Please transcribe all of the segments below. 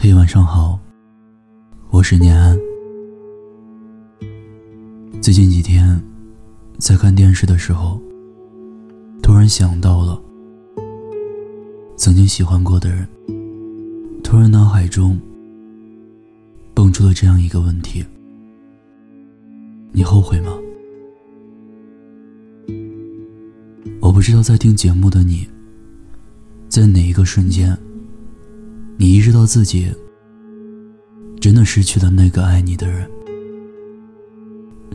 嘿，晚上好，我是念安。最近几天，在看电视的时候，突然想到了曾经喜欢过的人，突然脑海中蹦出了这样一个问题：你后悔吗？我不知道在听节目的你，在哪一个瞬间。你意识到自己真的失去了那个爱你的人。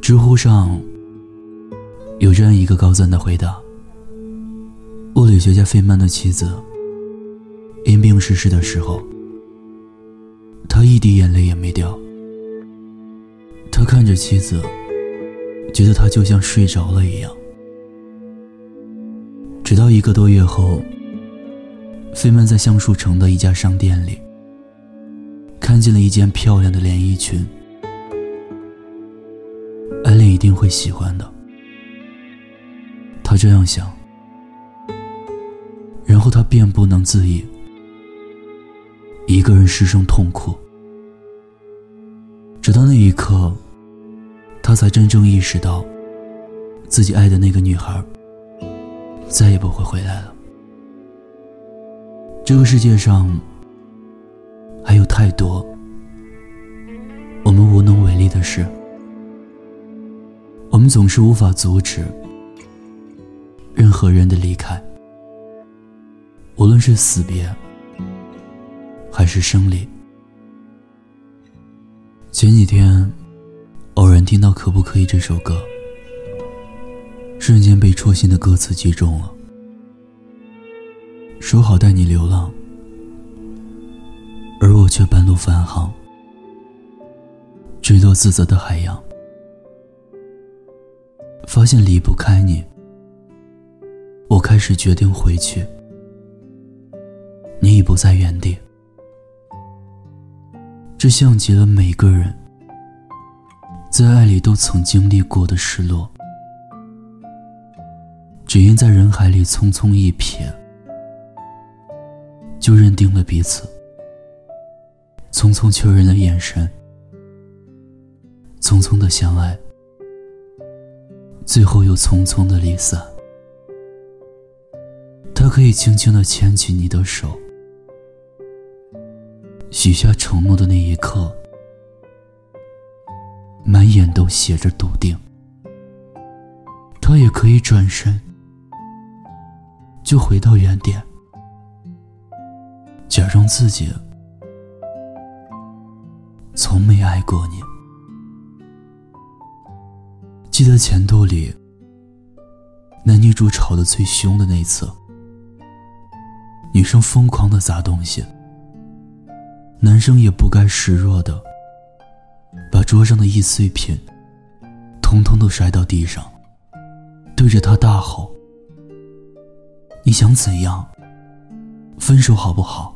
知乎上有这样一个高赞的回答：物理学家费曼的妻子因病逝世的时候，他一滴眼泪也没掉。他看着妻子，觉得他就像睡着了一样。直到一个多月后。费曼在橡树城的一家商店里，看见了一件漂亮的连衣裙。艾琳一定会喜欢的，他这样想。然后他便不能自已，一个人失声痛哭。直到那一刻，他才真正意识到，自己爱的那个女孩，再也不会回来了。这个世界上还有太多我们无能为力的事，我们总是无法阻止任何人的离开，无论是死别还是生离。前几天偶然听到《可不可以》这首歌，瞬间被戳心的歌词击中了。说好带你流浪，而我却半路返航，坠落自责的海洋。发现离不开你，我开始决定回去。你已不在原地，这像极了每个人在爱里都曾经历过的失落，只因在人海里匆匆一瞥。就认定了彼此，匆匆确认了眼神，匆匆的相爱，最后又匆匆的离散。他可以轻轻的牵起你的手，许下承诺的那一刻，满眼都写着笃定。他也可以转身，就回到原点。假装自己从没爱过你。记得前度里男女主吵得最凶的那次，女生疯狂的砸东西，男生也不甘示弱的把桌上的易碎品通通都摔到地上，对着他大吼：“你想怎样？分手好不好？”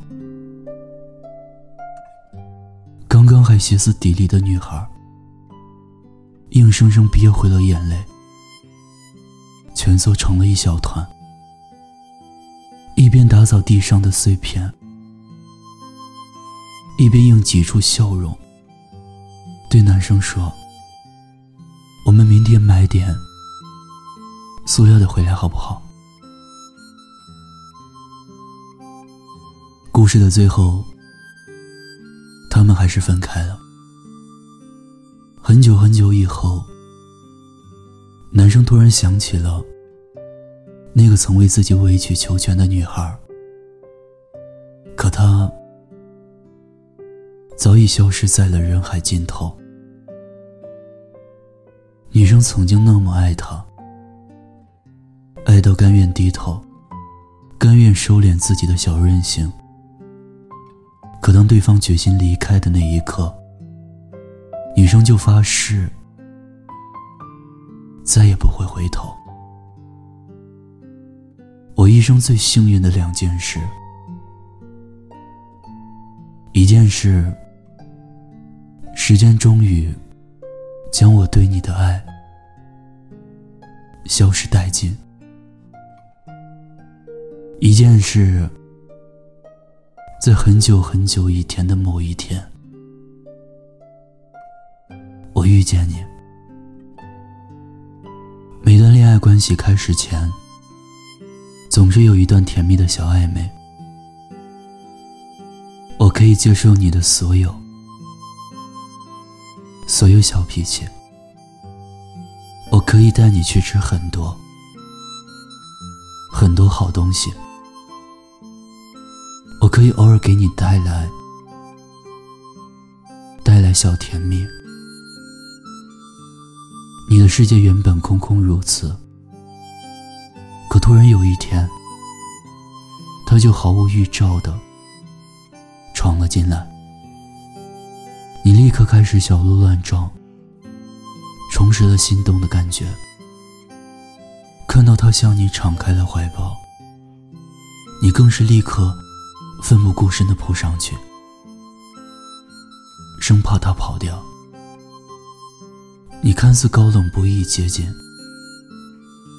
刚刚还歇斯底里的女孩，硬生生憋回了眼泪，蜷缩成了一小团，一边打扫地上的碎片，一边硬挤出笑容，对男生说：“我们明天买点塑料的回来，好不好？”故事的最后。他们还是分开了。很久很久以后，男生突然想起了那个曾为自己委曲求全的女孩，可她早已消失在了人海尽头。女生曾经那么爱他，爱到甘愿低头，甘愿收敛自己的小任性。可当对方决心离开的那一刻，女生就发誓再也不会回头。我一生最幸运的两件事，一件事，时间终于将我对你的爱消失殆尽；一件事。在很久很久以前的某一天，我遇见你。每段恋爱关系开始前，总是有一段甜蜜的小暧昧。我可以接受你的所有，所有小脾气。我可以带你去吃很多，很多好东西。可以偶尔给你带来，带来小甜蜜。你的世界原本空空如此，可突然有一天，他就毫无预兆的闯了进来。你立刻开始小鹿乱撞，重拾了心动的感觉。看到他向你敞开了怀抱，你更是立刻。奋不顾身的扑上去，生怕他跑掉。你看似高冷不易接近，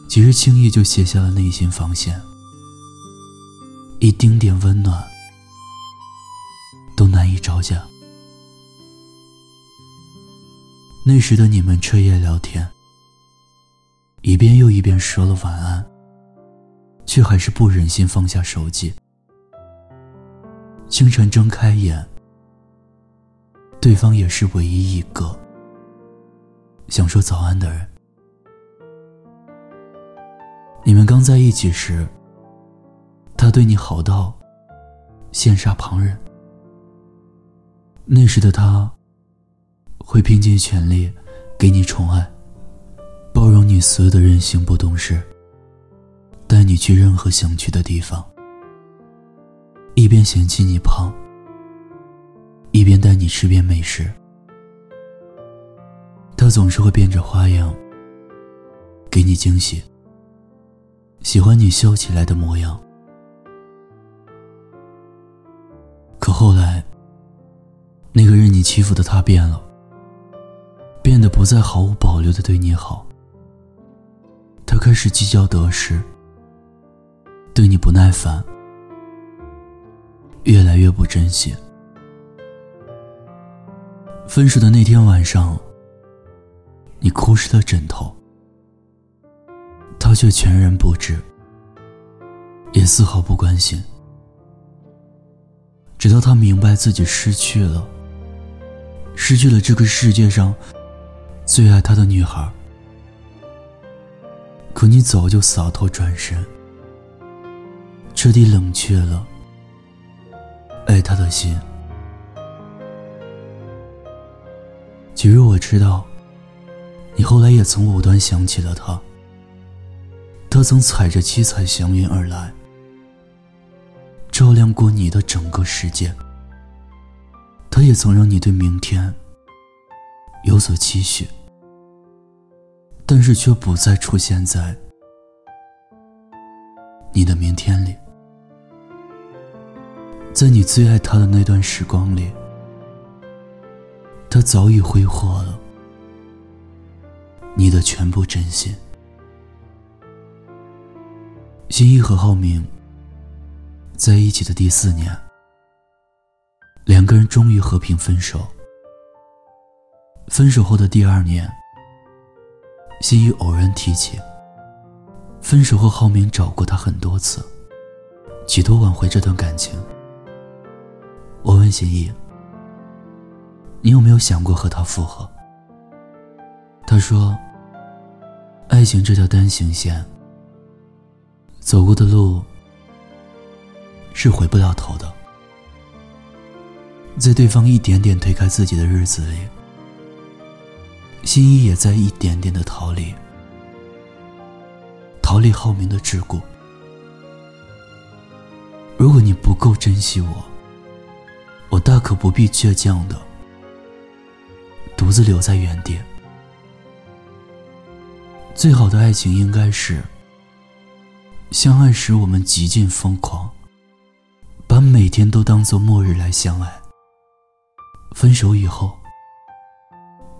其实轻易就卸下了内心防线，一丁点温暖都难以招架。那时的你们彻夜聊天，一遍又一遍说了晚安，却还是不忍心放下手机。清晨睁开眼，对方也是唯一一个想说早安的人。你们刚在一起时，他对你好到羡煞旁人。那时的他，会拼尽全力给你宠爱，包容你所有的任性不懂事，带你去任何想去的地方。一边嫌弃你胖，一边带你吃遍美食。他总是会变着花样给你惊喜，喜欢你笑起来的模样。可后来，那个任你欺负的他变了，变得不再毫无保留的对你好。他开始计较得失，对你不耐烦。越来越不珍惜。分手的那天晚上，你哭湿了枕头，他却全然不知，也丝毫不关心。直到他明白自己失去了，失去了这个世界上最爱他的女孩，可你早就洒脱转身，彻底冷却了。爱他的心。其实我知道，你后来也曾无端想起了他。他曾踩着七彩祥云而来，照亮过你的整个世界。他也曾让你对明天有所期许，但是却不再出现在你的明天里。在你最爱他的那段时光里，他早已挥霍了你的全部真心。新一和浩明在一起的第四年，两个人终于和平分手。分手后的第二年，新一偶然提起，分手后浩明找过他很多次，企图挽回这段感情。我问心意：“你有没有想过和他复合？”他说：“爱情这条单行线，走过的路是回不了头的。在对方一点点推开自己的日子里，心意也在一点点的逃离，逃离浩明的桎梏。如果你不够珍惜我。”我大可不必倔强的独自留在原地。最好的爱情应该是，相爱时我们极尽疯狂，把每天都当做末日来相爱。分手以后，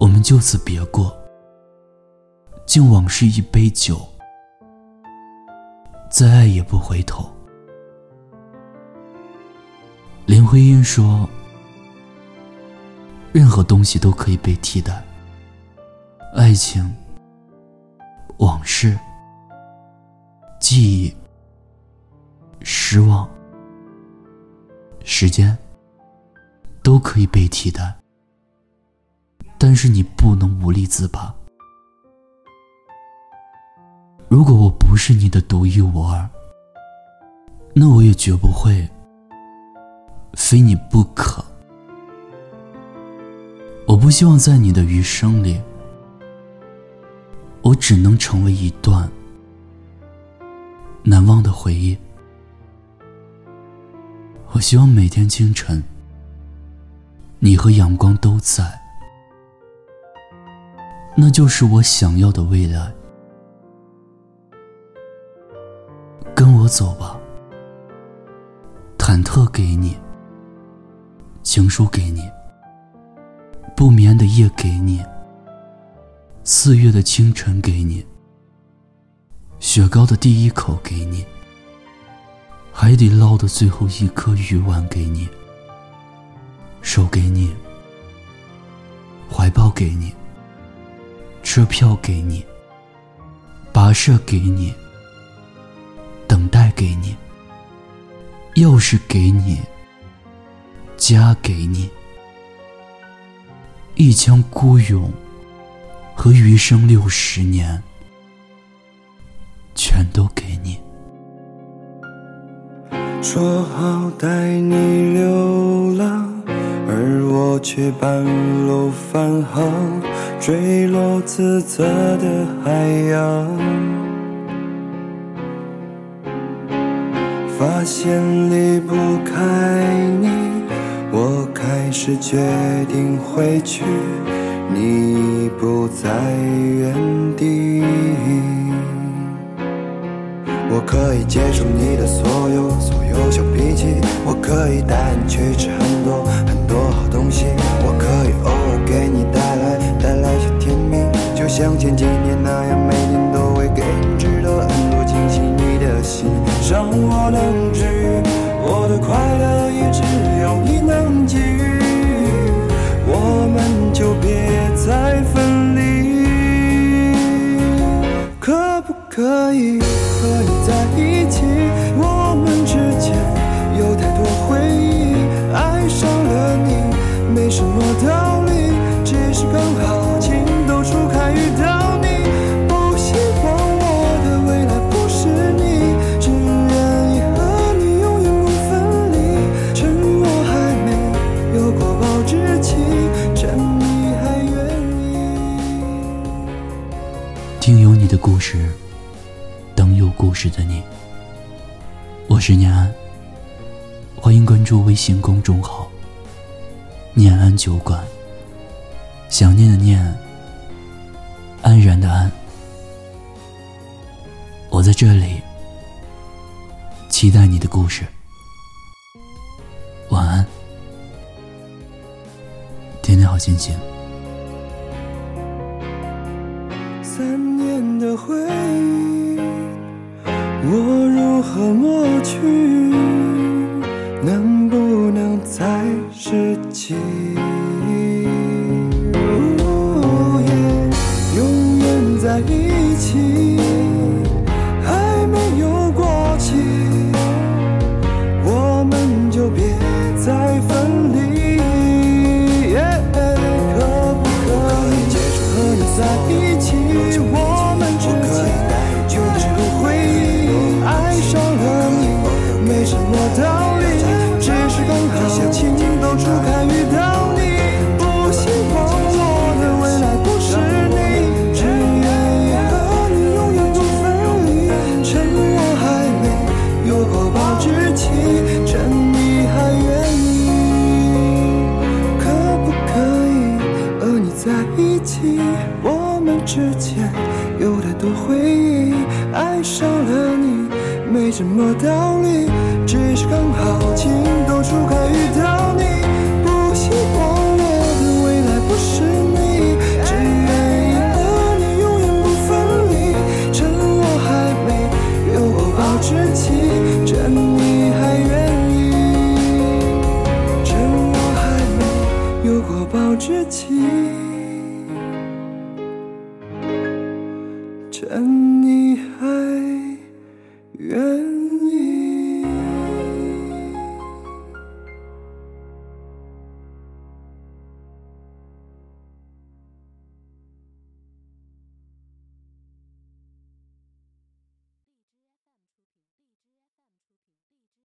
我们就此别过，敬往事一杯酒，再爱也不回头。林徽因说：“任何东西都可以被替代，爱情、往事、记忆、失望、时间，都可以被替代。但是你不能无力自拔。如果我不是你的独一无二。”那我也绝不会非你不可。我不希望在你的余生里，我只能成为一段难忘的回忆。我希望每天清晨，你和阳光都在，那就是我想要的未来。跟我走吧。忐忑给你，情书给你，不眠的夜给你，四月的清晨给你，雪糕的第一口给你，海底捞的最后一颗鱼丸给你，手给你，怀抱给你，车票给你，跋涉给你，等待给你。钥匙给你，家给你，一腔孤勇和余生六十年，全都给你。说好带你流浪，而我却半路返航，坠落自责的海洋。发现离不开你，我开始决定回去，你不在原地。我可以接受你的所有所有小脾气，我可以带你去吃很多很多好东西，我可以偶尔给你带来带来些甜蜜，就像前几年那样，每天都会给你制造很多惊喜。你的心让我能再分离，可不可以和你在一起？我们之间有太多回忆，爱上了你没什么道的故事，等有故事的你。我是念安，欢迎关注微信公众号“念安酒馆”。想念的念，安然的安，我在这里，期待你的故事。晚安，天天好心情。三年的回忆，我如何抹去？能不能再拾起？之间有太多回忆爱上了你没什么道理只是刚好情窦初开遇到你不希望我的未来不是你只愿意和你永远不分离趁我还没有过保质期趁你还愿意趁我还没有过保质期。